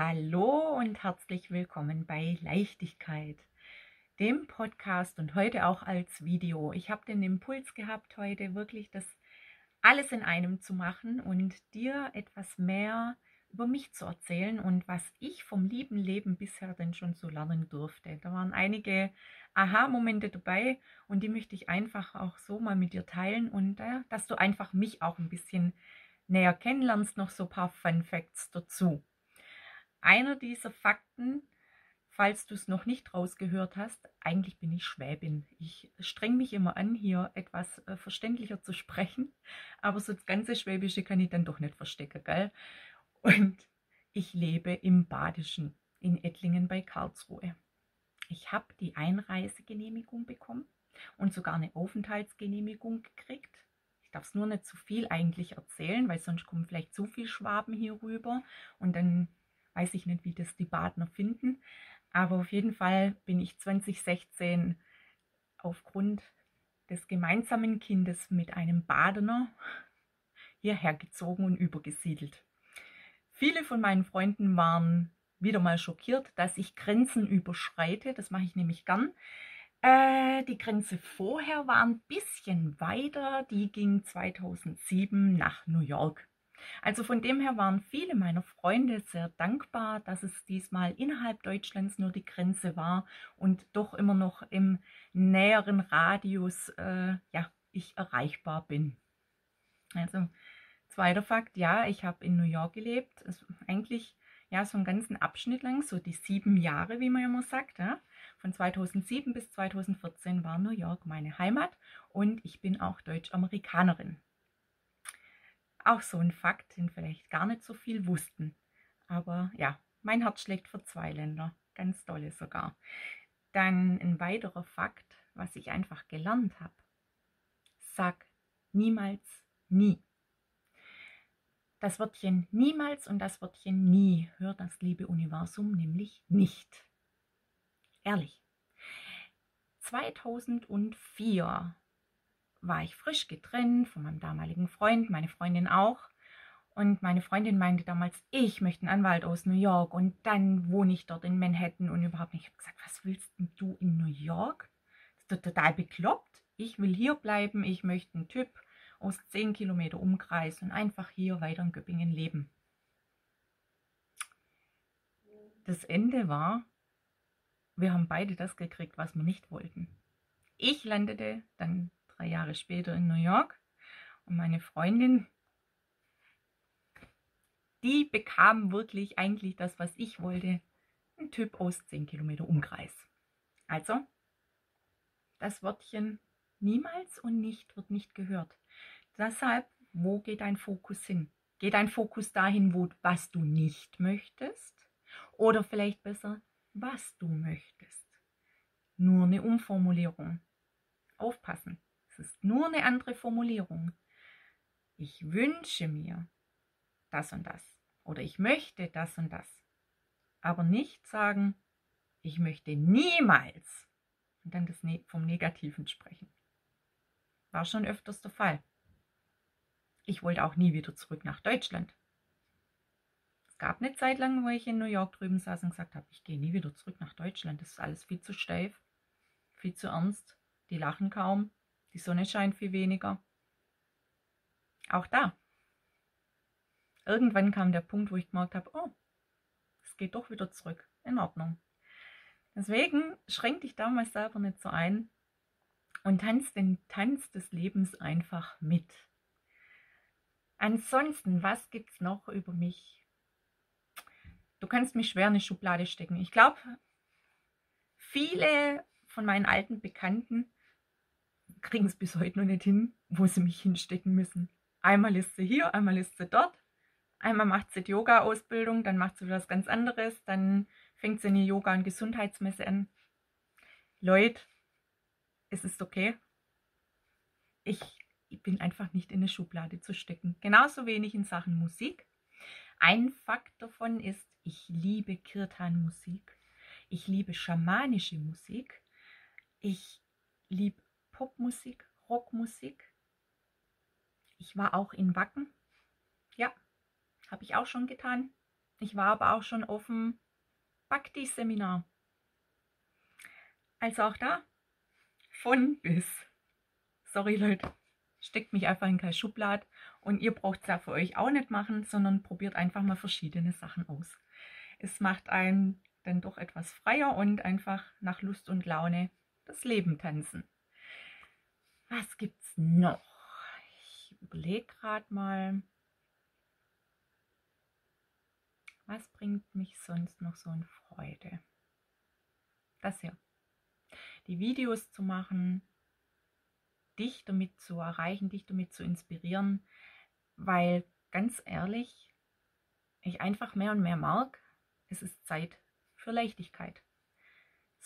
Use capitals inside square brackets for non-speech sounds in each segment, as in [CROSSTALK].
Hallo und herzlich willkommen bei Leichtigkeit, dem Podcast und heute auch als Video. Ich habe den Impuls gehabt, heute wirklich das alles in einem zu machen und dir etwas mehr über mich zu erzählen und was ich vom lieben Leben bisher denn schon so lernen durfte. Da waren einige Aha-Momente dabei und die möchte ich einfach auch so mal mit dir teilen und äh, dass du einfach mich auch ein bisschen näher kennenlernst, noch so ein paar Fun Facts dazu. Einer dieser Fakten, falls du es noch nicht rausgehört hast, eigentlich bin ich Schwäbin. Ich streng mich immer an, hier etwas äh, verständlicher zu sprechen, [LAUGHS] aber so das ganze Schwäbische kann ich dann doch nicht verstecken, gell? Und ich lebe im Badischen in Ettlingen bei Karlsruhe. Ich habe die Einreisegenehmigung bekommen und sogar eine Aufenthaltsgenehmigung gekriegt. Ich darf es nur nicht zu viel eigentlich erzählen, weil sonst kommen vielleicht zu viel Schwaben hier rüber und dann weiß ich nicht, wie das die Badner finden. Aber auf jeden Fall bin ich 2016 aufgrund des gemeinsamen Kindes mit einem Badener hierher gezogen und übergesiedelt. Viele von meinen Freunden waren wieder mal schockiert, dass ich Grenzen überschreite. Das mache ich nämlich gern. Äh, die Grenze vorher war ein bisschen weiter. Die ging 2007 nach New York. Also von dem her waren viele meiner Freunde sehr dankbar, dass es diesmal innerhalb Deutschlands nur die Grenze war und doch immer noch im näheren Radius äh, ja, ich erreichbar bin. Also zweiter Fakt, ja, ich habe in New York gelebt. Es, eigentlich ja so einen ganzen Abschnitt lang, so die sieben Jahre, wie man immer sagt. Ja. Von 2007 bis 2014 war New York meine Heimat und ich bin auch Deutsch-Amerikanerin. Auch so ein Fakt, den vielleicht gar nicht so viel wussten. Aber ja, mein Herz schlägt für zwei Länder. Ganz tolle sogar. Dann ein weiterer Fakt, was ich einfach gelernt habe. Sag niemals nie. Das Wörtchen niemals und das Wörtchen nie hört das liebe Universum nämlich nicht. Ehrlich. 2004 war ich frisch getrennt von meinem damaligen Freund, meine Freundin auch. Und meine Freundin meinte damals, ich möchte einen Anwalt aus New York und dann wohne ich dort in Manhattan und überhaupt nicht. Ich habe gesagt, was willst du in New York? Das ist total bekloppt. Ich will hier bleiben, ich möchte einen Typ aus 10 Kilometer Umkreis und einfach hier weiter in Göppingen leben. Das Ende war, wir haben beide das gekriegt, was wir nicht wollten. Ich landete dann drei Jahre später in New York. Und meine Freundin, die bekam wirklich eigentlich das, was ich wollte. Ein Typ aus 10 Kilometer Umkreis. Also, das Wörtchen niemals und nicht wird nicht gehört. Deshalb, wo geht dein Fokus hin? Geht dein Fokus dahin, wo, was du nicht möchtest? Oder vielleicht besser, was du möchtest? Nur eine Umformulierung. Aufpassen. Ist nur eine andere Formulierung. Ich wünsche mir das und das oder ich möchte das und das. Aber nicht sagen, ich möchte niemals und dann das ne-, vom Negativen sprechen. War schon öfters der Fall. Ich wollte auch nie wieder zurück nach Deutschland. Es gab eine Zeit lang, wo ich in New York drüben saß und gesagt habe, ich gehe nie wieder zurück nach Deutschland. Das ist alles viel zu steif, viel zu ernst. Die lachen kaum. Die Sonne scheint viel weniger. Auch da. Irgendwann kam der Punkt, wo ich gemerkt habe, oh, es geht doch wieder zurück. In Ordnung. Deswegen schränk dich damals selber nicht so ein und tanz den Tanz des Lebens einfach mit. Ansonsten, was gibt es noch über mich? Du kannst mich schwer in eine Schublade stecken. Ich glaube, viele von meinen alten Bekannten kriegen es bis heute noch nicht hin, wo sie mich hinstecken müssen. Einmal ist sie hier, einmal ist sie dort. Einmal macht sie die Yoga-Ausbildung, dann macht sie wieder was ganz anderes, dann fängt sie eine Yoga- und Gesundheitsmesse an. Leute, es ist okay. Ich, ich bin einfach nicht in eine Schublade zu stecken. Genauso wenig in Sachen Musik. Ein Fakt davon ist, ich liebe Kirtan-Musik. Ich liebe schamanische Musik. Ich liebe Popmusik, Rockmusik. Ich war auch in Wacken. Ja, habe ich auch schon getan. Ich war aber auch schon auf dem Bhakti-Seminar. Also auch da von bis. Sorry Leute, steckt mich einfach in keine Schublade und ihr braucht es ja für euch auch nicht machen, sondern probiert einfach mal verschiedene Sachen aus. Es macht einen dann doch etwas freier und einfach nach Lust und Laune das Leben tanzen. Was gibt's noch? Ich überlege gerade mal. Was bringt mich sonst noch so in Freude? Das hier. Die Videos zu machen, dich damit zu erreichen, dich damit zu inspirieren, weil ganz ehrlich, ich einfach mehr und mehr mag, es ist Zeit für Leichtigkeit.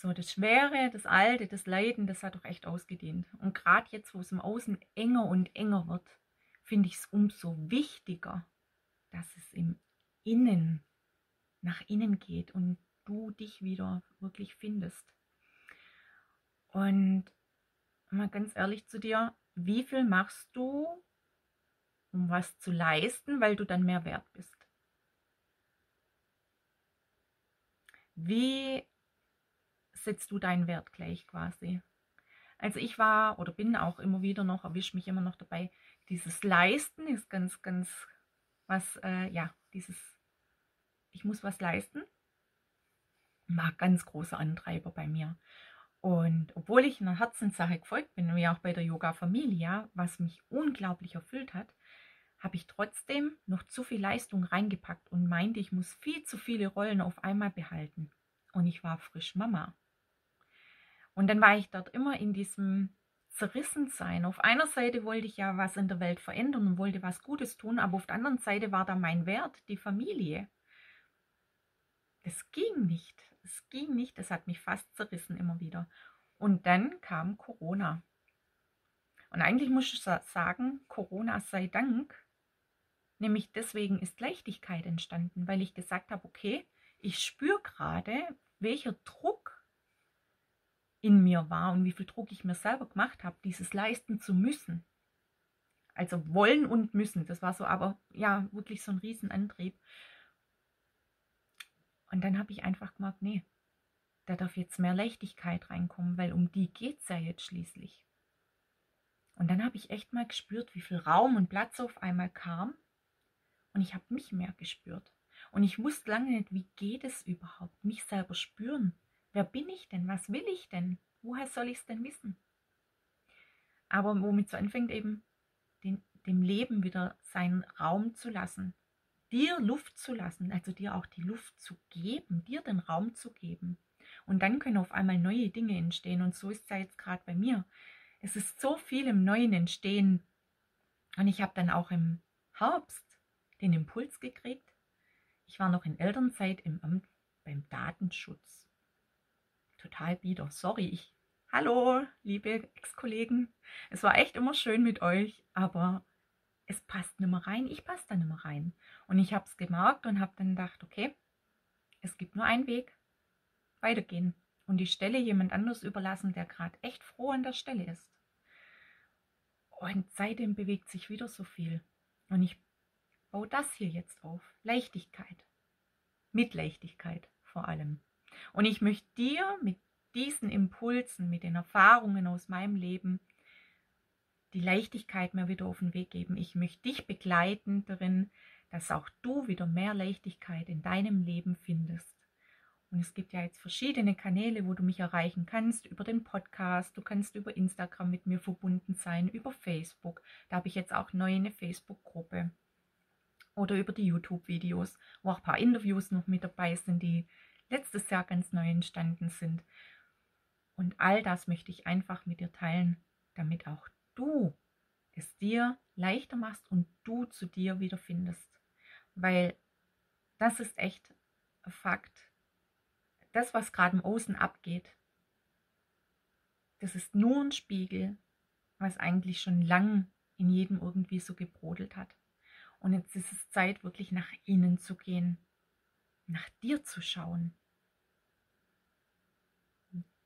So, das Schwere, das Alte, das Leiden, das hat doch echt ausgedient. Und gerade jetzt, wo es im Außen enger und enger wird, finde ich es umso wichtiger, dass es im Innen nach innen geht und du dich wieder wirklich findest. Und mal ganz ehrlich zu dir, wie viel machst du, um was zu leisten, weil du dann mehr wert bist? Wie setzt du deinen Wert gleich quasi? Also ich war oder bin auch immer wieder noch, erwische mich immer noch dabei, dieses Leisten ist ganz, ganz was, äh, ja, dieses ich muss was leisten, war ganz großer Antreiber bei mir. Und obwohl ich einer Herzenssache gefolgt bin, wie auch bei der Yoga Familia, was mich unglaublich erfüllt hat, habe ich trotzdem noch zu viel Leistung reingepackt und meinte, ich muss viel zu viele Rollen auf einmal behalten. Und ich war frisch Mama. Und dann war ich dort immer in diesem Zerrissensein. Auf einer Seite wollte ich ja was in der Welt verändern und wollte was Gutes tun, aber auf der anderen Seite war da mein Wert, die Familie. Es ging nicht. Es ging nicht. Es hat mich fast zerrissen immer wieder. Und dann kam Corona. Und eigentlich muss ich sagen, Corona sei Dank. Nämlich deswegen ist Leichtigkeit entstanden, weil ich gesagt habe, okay, ich spüre gerade, welcher Druck in mir war und wie viel Druck ich mir selber gemacht habe, dieses leisten zu müssen. Also wollen und müssen. Das war so aber ja wirklich so ein Riesenantrieb. Und dann habe ich einfach gemerkt, nee, da darf jetzt mehr Leichtigkeit reinkommen, weil um die geht es ja jetzt schließlich. Und dann habe ich echt mal gespürt, wie viel Raum und Platz auf einmal kam. Und ich habe mich mehr gespürt. Und ich wusste lange nicht, wie geht es überhaupt, mich selber spüren. Wer bin ich denn? Was will ich denn? Woher soll ich es denn wissen? Aber womit so anfängt eben, den, dem Leben wieder seinen Raum zu lassen, dir Luft zu lassen, also dir auch die Luft zu geben, dir den Raum zu geben. Und dann können auf einmal neue Dinge entstehen. Und so ist es ja jetzt gerade bei mir. Es ist so viel im Neuen entstehen. Und ich habe dann auch im Herbst den Impuls gekriegt. Ich war noch in Elternzeit im Amt beim Datenschutz. Total bieder. Sorry, ich. Hallo, liebe Ex-Kollegen. Es war echt immer schön mit euch, aber es passt nicht mehr rein, ich passe da nicht mehr rein. Und ich habe es gemerkt und habe dann gedacht, okay, es gibt nur einen Weg, weitergehen und die Stelle jemand anders überlassen, der gerade echt froh an der Stelle ist. Und seitdem bewegt sich wieder so viel. Und ich baue das hier jetzt auf. Leichtigkeit. Mit Leichtigkeit vor allem. Und ich möchte dir mit diesen Impulsen, mit den Erfahrungen aus meinem Leben die Leichtigkeit mir wieder auf den Weg geben. Ich möchte dich begleiten darin, dass auch du wieder mehr Leichtigkeit in deinem Leben findest. Und es gibt ja jetzt verschiedene Kanäle, wo du mich erreichen kannst, über den Podcast, du kannst über Instagram mit mir verbunden sein, über Facebook. Da habe ich jetzt auch neu eine Facebook-Gruppe. Oder über die YouTube-Videos, wo auch ein paar Interviews noch mit dabei sind, die letztes Jahr ganz neu entstanden sind. Und all das möchte ich einfach mit dir teilen, damit auch du es dir leichter machst und du zu dir wiederfindest. Weil das ist echt Fakt. Das, was gerade im Außen abgeht, das ist nur ein Spiegel, was eigentlich schon lang in jedem irgendwie so gebrodelt hat. Und jetzt ist es Zeit, wirklich nach innen zu gehen, nach dir zu schauen,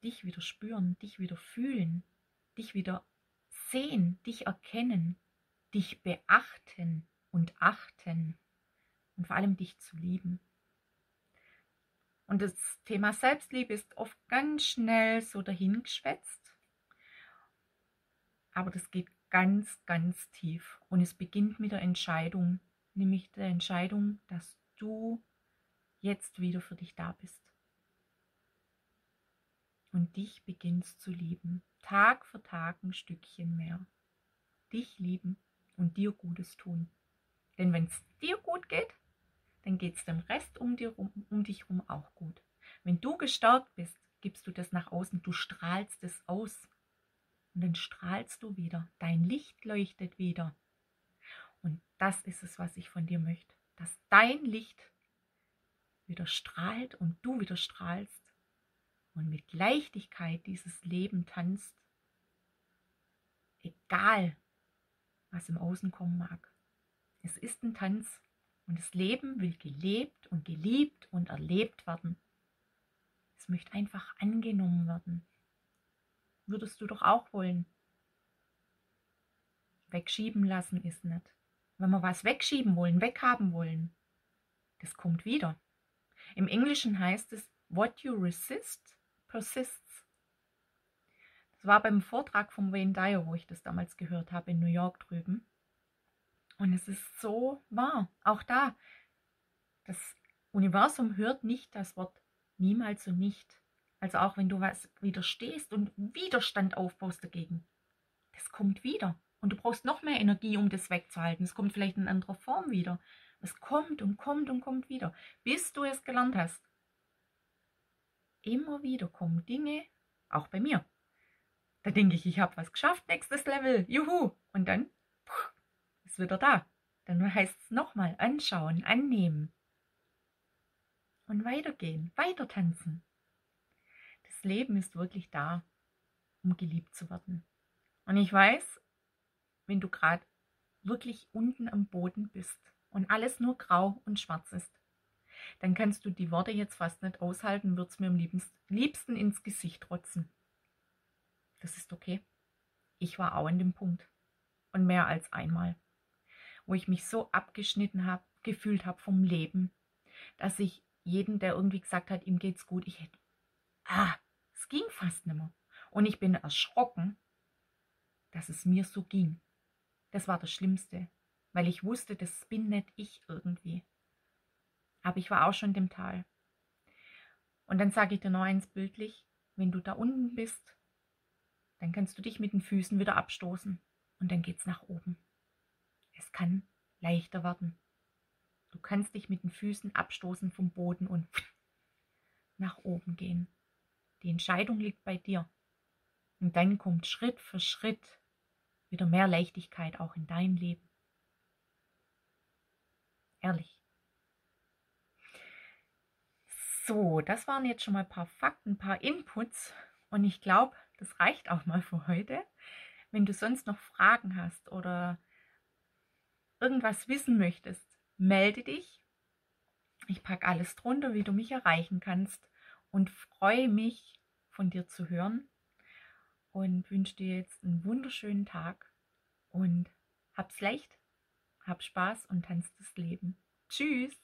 dich wieder spüren, dich wieder fühlen, dich wieder sehen, dich erkennen, dich beachten und achten und vor allem dich zu lieben. Und das Thema Selbstliebe ist oft ganz schnell so dahingeschwätzt. Aber das geht ganz, ganz tief. Und es beginnt mit der Entscheidung, nämlich der Entscheidung, dass du jetzt wieder für dich da bist. Und dich beginnst zu lieben. Tag für Tag ein Stückchen mehr. Dich lieben und dir Gutes tun. Denn wenn es dir gut geht, dann geht es dem Rest um, dir rum, um dich herum auch gut. Wenn du gestärkt bist, gibst du das nach außen, du strahlst es aus. Und dann strahlst du wieder, dein Licht leuchtet wieder. Und das ist es, was ich von dir möchte, dass dein Licht wieder strahlt und du wieder strahlst und mit Leichtigkeit dieses Leben tanzt, egal was im Außen kommen mag. Es ist ein Tanz und das Leben will gelebt und geliebt und erlebt werden. Es möchte einfach angenommen werden. Würdest du doch auch wollen. Wegschieben lassen ist nicht. Wenn wir was wegschieben wollen, weghaben wollen, das kommt wieder. Im Englischen heißt es, what you resist, persists. Das war beim Vortrag von Wayne Dyer, wo ich das damals gehört habe, in New York drüben. Und es ist so wahr. Auch da, das Universum hört nicht das Wort niemals und nicht. Also auch wenn du was widerstehst und Widerstand aufbaust dagegen, das kommt wieder. Und du brauchst noch mehr Energie, um das wegzuhalten. Es kommt vielleicht in anderer Form wieder. Es kommt und kommt und kommt wieder, bis du es gelernt hast. Immer wieder kommen Dinge, auch bei mir. Da denke ich, ich habe was geschafft, nächstes Level, juhu. Und dann ist wieder da. Dann heißt es nochmal anschauen, annehmen. Und weitergehen, weiter tanzen. Das Leben ist wirklich da, um geliebt zu werden. Und ich weiß, wenn du gerade wirklich unten am Boden bist und alles nur grau und schwarz ist, dann kannst du die Worte jetzt fast nicht aushalten, würdest mir am liebsten ins Gesicht trotzen. Das ist okay. Ich war auch an dem Punkt. Und mehr als einmal wo ich mich so abgeschnitten habe, gefühlt habe vom Leben, dass ich jeden, der irgendwie gesagt hat, ihm geht's gut, ich hätte, ah, es ging fast nicht mehr. Und ich bin erschrocken, dass es mir so ging. Das war das Schlimmste, weil ich wusste, das bin nicht ich irgendwie. Aber ich war auch schon dem Tal. Und dann sage ich dir noch eins bildlich, wenn du da unten bist, dann kannst du dich mit den Füßen wieder abstoßen und dann geht's nach oben. Es kann leichter werden. Du kannst dich mit den Füßen abstoßen vom Boden und [LAUGHS] nach oben gehen. Die Entscheidung liegt bei dir. Und dann kommt Schritt für Schritt wieder mehr Leichtigkeit auch in dein Leben. Ehrlich. So, das waren jetzt schon mal ein paar Fakten, ein paar Inputs. Und ich glaube, das reicht auch mal für heute. Wenn du sonst noch Fragen hast oder irgendwas wissen möchtest, melde dich. Ich packe alles drunter, wie du mich erreichen kannst und freue mich, von dir zu hören und wünsche dir jetzt einen wunderschönen Tag und hab's leicht, hab Spaß und tanz das Leben. Tschüss!